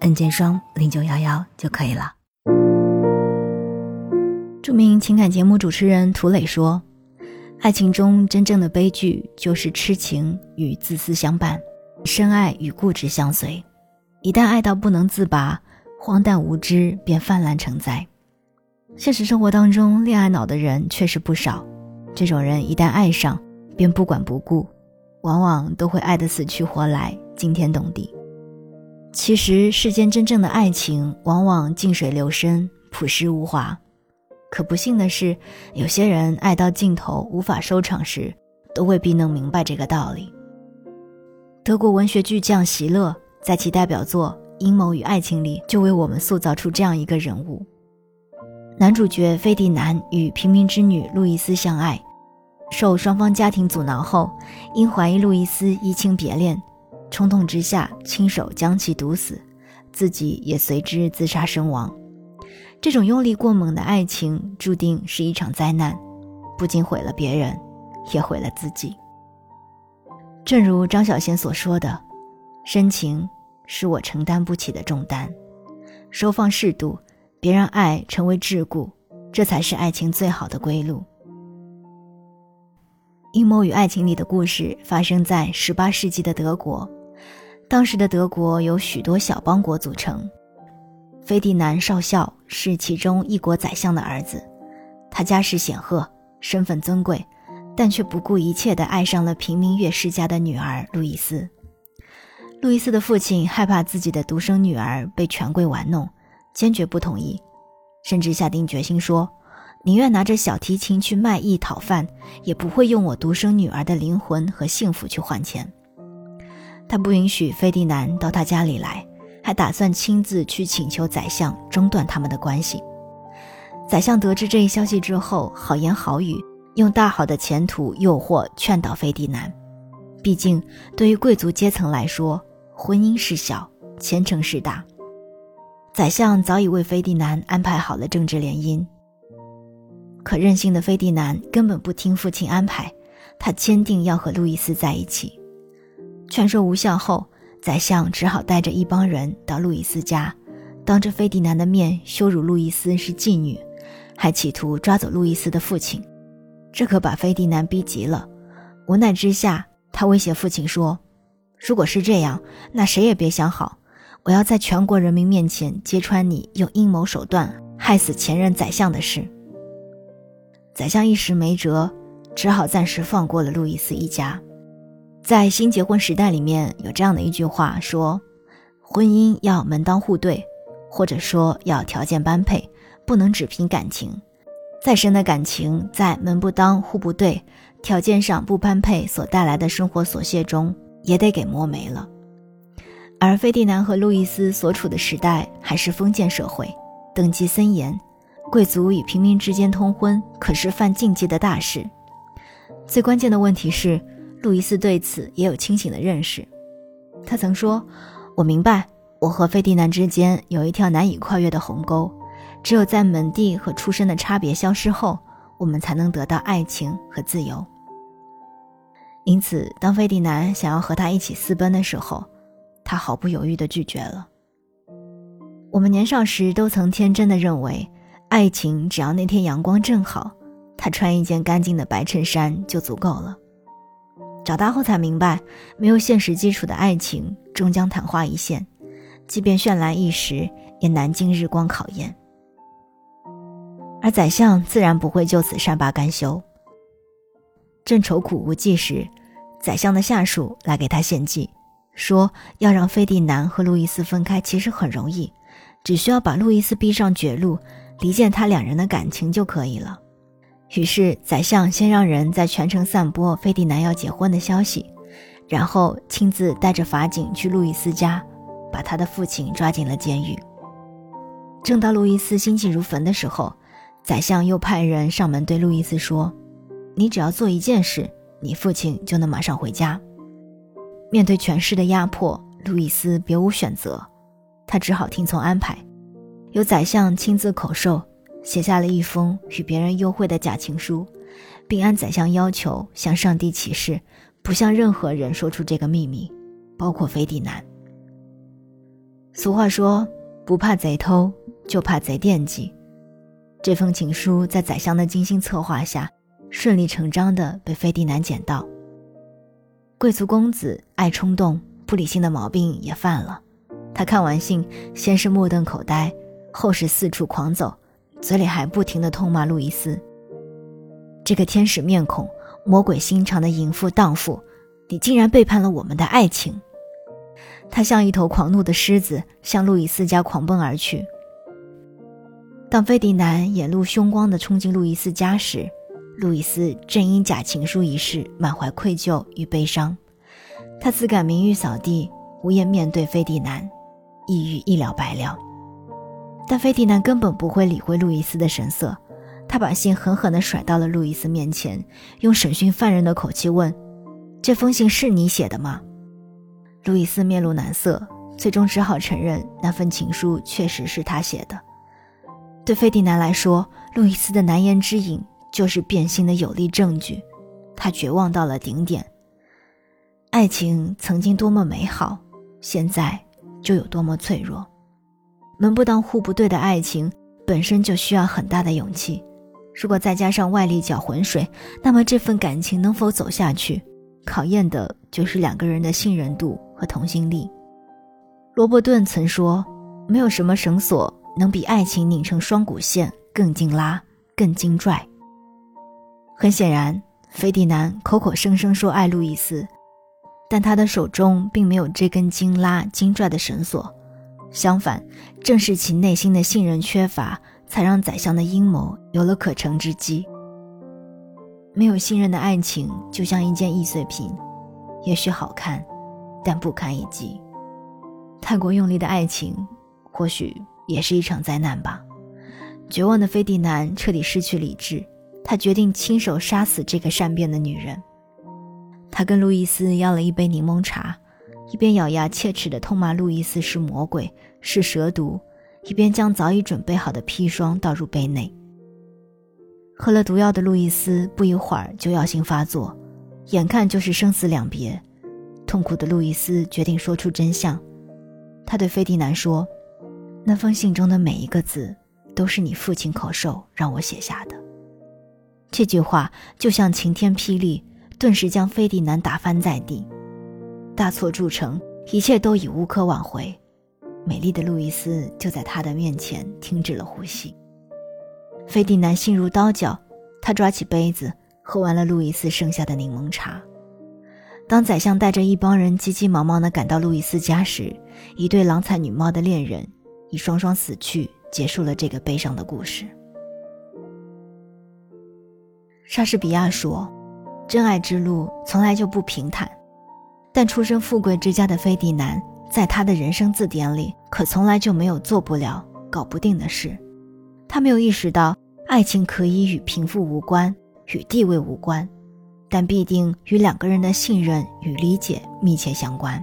N 键双零九幺幺就可以了。著名情感节目主持人涂磊说：“爱情中真正的悲剧就是痴情与自私相伴，深爱与固执相随。一旦爱到不能自拔，荒诞无知便泛滥成灾。现实生活当中，恋爱脑的人确实不少。这种人一旦爱上，便不管不顾，往往都会爱得死去活来，惊天动地。”其实世间真正的爱情，往往静水流深、朴实无华。可不幸的是，有些人爱到尽头无法收场时，都未必能明白这个道理。德国文学巨匠席勒在其代表作《阴谋与爱情》里，就为我们塑造出这样一个人物：男主角费迪南与平民之女路易斯相爱，受双方家庭阻挠后，因怀疑路易斯移情别恋。冲动之下，亲手将其毒死，自己也随之自杀身亡。这种用力过猛的爱情，注定是一场灾难，不仅毁了别人，也毁了自己。正如张小娴所说的：“深情是我承担不起的重担，收放适度，别让爱成为桎梏，这才是爱情最好的归路。”《阴谋与爱情》里的故事发生在十八世纪的德国。当时的德国由许多小邦国组成。菲迪南少校是其中一国宰相的儿子，他家世显赫，身份尊贵，但却不顾一切地爱上了平民乐世家的女儿路易斯。路易斯的父亲害怕自己的独生女儿被权贵玩弄，坚决不同意，甚至下定决心说：“宁愿拿着小提琴去卖艺讨饭，也不会用我独生女儿的灵魂和幸福去换钱。”他不允许费迪南到他家里来，还打算亲自去请求宰相中断他们的关系。宰相得知这一消息之后，好言好语，用大好的前途诱惑劝导费迪南。毕竟，对于贵族阶层来说，婚姻事小，前程事大。宰相早已为费迪南安排好了政治联姻。可任性的费迪南根本不听父亲安排，他坚定要和路易斯在一起。劝说无效后，宰相只好带着一帮人到路易斯家，当着费迪南的面羞辱路易斯是妓女，还企图抓走路易斯的父亲。这可把费迪南逼急了。无奈之下，他威胁父亲说：“如果是这样，那谁也别想好！我要在全国人民面前揭穿你用阴谋手段害死前任宰相的事。”宰相一时没辙，只好暂时放过了路易斯一家。在新结婚时代里面有这样的一句话说：“婚姻要门当户对，或者说要条件般配，不能只凭感情。再深的感情，在门不当户不对、条件上不般配所带来的生活琐屑中，也得给磨没了。”而费迪南和路易斯所处的时代还是封建社会，等级森严，贵族与平民之间通婚可是犯禁忌的大事。最关键的问题是。路易斯对此也有清醒的认识，他曾说：“我明白，我和费迪南之间有一条难以跨越的鸿沟，只有在门第和出身的差别消失后，我们才能得到爱情和自由。”因此，当费迪南想要和他一起私奔的时候，他毫不犹豫地拒绝了。我们年少时都曾天真的认为，爱情只要那天阳光正好，他穿一件干净的白衬衫就足够了。长大后才明白，没有现实基础的爱情终将昙花一现，即便绚烂一时，也难经日光考验。而宰相自然不会就此善罢甘休。正愁苦无计时，宰相的下属来给他献计，说要让费迪南和路易斯分开，其实很容易，只需要把路易斯逼上绝路，离间他两人的感情就可以了。于是，宰相先让人在全城散播费迪南要结婚的消息，然后亲自带着法警去路易斯家，把他的父亲抓进了监狱。正当路易斯心急如焚的时候，宰相又派人上门对路易斯说：“你只要做一件事，你父亲就能马上回家。”面对权势的压迫，路易斯别无选择，他只好听从安排，由宰相亲自口授，写下了一封与别人幽会的假情书，并按宰相要求向上帝起誓，不向任何人说出这个秘密，包括菲迪南。俗话说：“不怕贼偷，就怕贼惦记。”这封情书在宰相的精心策划下，顺理成章地被菲迪南捡到。贵族公子爱冲动、不理性的毛病也犯了。他看完信，先是目瞪口呆，后是四处狂走，嘴里还不停地痛骂路易斯：“这个天使面孔、魔鬼心肠的淫妇荡妇，你竟然背叛了我们的爱情！”他像一头狂怒的狮子，向路易斯家狂奔而去。当费迪南眼露凶光地冲进路易斯家时，路易斯正因假情书一事满怀愧疚与悲伤，他自感名誉扫地，无颜面对菲迪南，抑郁一了百了。但菲迪南根本不会理会路易斯的神色，他把信狠狠地甩到了路易斯面前，用审讯犯人的口气问：“这封信是你写的吗？”路易斯面露难色，最终只好承认那份情书确实是他写的。对菲迪南来说，路易斯的难言之隐。就是变心的有力证据，他绝望到了顶点。爱情曾经多么美好，现在就有多么脆弱。门不当户不对的爱情本身就需要很大的勇气，如果再加上外力搅浑水，那么这份感情能否走下去，考验的就是两个人的信任度和同心力。罗伯顿曾说：“没有什么绳索能比爱情拧成双股线更劲拉、更精拽。”很显然，菲迪南口口声声说爱路易斯，但他的手中并没有这根精拉精拽的绳索。相反，正是其内心的信任缺乏，才让宰相的阴谋有了可乘之机。没有信任的爱情，就像一件易碎品，也许好看，但不堪一击。太过用力的爱情，或许也是一场灾难吧。绝望的菲迪南彻底失去理智。他决定亲手杀死这个善变的女人。他跟路易斯要了一杯柠檬茶，一边咬牙切齿地痛骂路易斯是魔鬼、是蛇毒，一边将早已准备好的砒霜倒入杯内。喝了毒药的路易斯不一会儿就药性发作，眼看就是生死两别。痛苦的路易斯决定说出真相。他对费迪南说：“那封信中的每一个字，都是你父亲口授让我写下的。”这句话就像晴天霹雳，顿时将菲迪南打翻在地。大错铸成，一切都已无可挽回。美丽的路易斯就在他的面前停止了呼吸。菲迪南心如刀绞，他抓起杯子，喝完了路易斯剩下的柠檬茶。当宰相带着一帮人急急忙忙地赶到路易斯家时，一对郎才女貌的恋人已双双死去，结束了这个悲伤的故事。莎士比亚说：“真爱之路从来就不平坦，但出身富贵之家的菲迪南，在他的人生字典里可从来就没有做不了、搞不定的事。他没有意识到，爱情可以与贫富无关，与地位无关，但必定与两个人的信任与理解密切相关。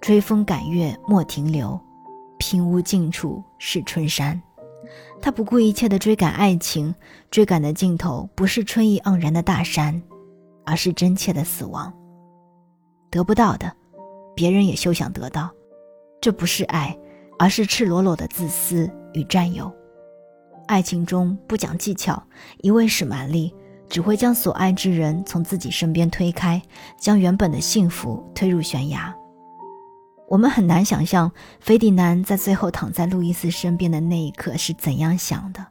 追风赶月莫停留，平无尽处是春山。”他不顾一切地追赶爱情，追赶的尽头不是春意盎然的大山，而是真切的死亡。得不到的，别人也休想得到。这不是爱，而是赤裸裸的自私与占有。爱情中不讲技巧，一味使蛮力，只会将所爱之人从自己身边推开，将原本的幸福推入悬崖。我们很难想象，菲迪南在最后躺在路易斯身边的那一刻是怎样想的，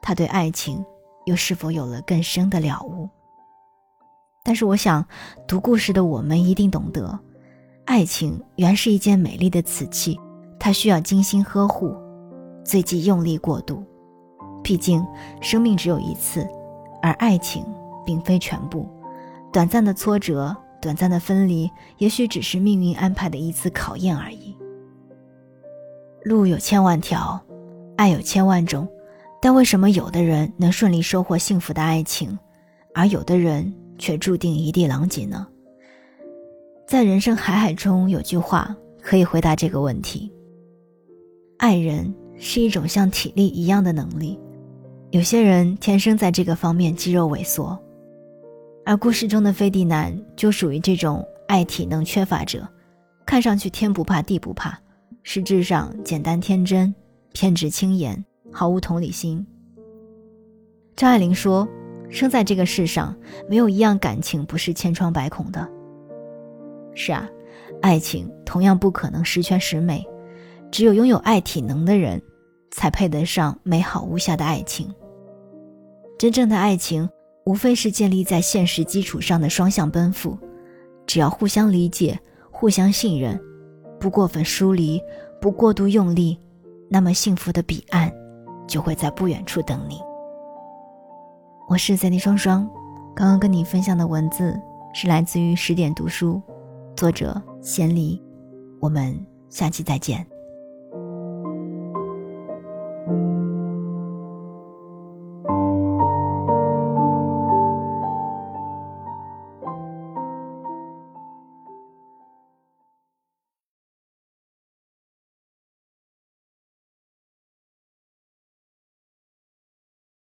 他对爱情又是否有了更深的了悟？但是，我想读故事的我们一定懂得，爱情原是一件美丽的瓷器，它需要精心呵护，最忌用力过度。毕竟，生命只有一次，而爱情并非全部，短暂的挫折短暂的分离，也许只是命运安排的一次考验而已。路有千万条，爱有千万种，但为什么有的人能顺利收获幸福的爱情，而有的人却注定一地狼藉呢？在人生海海中，有句话可以回答这个问题：爱人是一种像体力一样的能力。有些人天生在这个方面肌肉萎缩，而故事中的费迪南就属于这种爱体能缺乏者，看上去天不怕地不怕，实质上简单天真、偏执轻言，毫无同理心。张爱玲说：“生在这个世上，没有一样感情不是千疮百孔的。”是啊，爱情同样不可能十全十美，只有拥有爱体能的人，才配得上美好无瑕的爱情。真正的爱情，无非是建立在现实基础上的双向奔赴。只要互相理解、互相信任，不过分疏离，不过度用力，那么幸福的彼岸，就会在不远处等你。我是三 D 双双，刚刚跟你分享的文字是来自于十点读书，作者贤离。我们下期再见。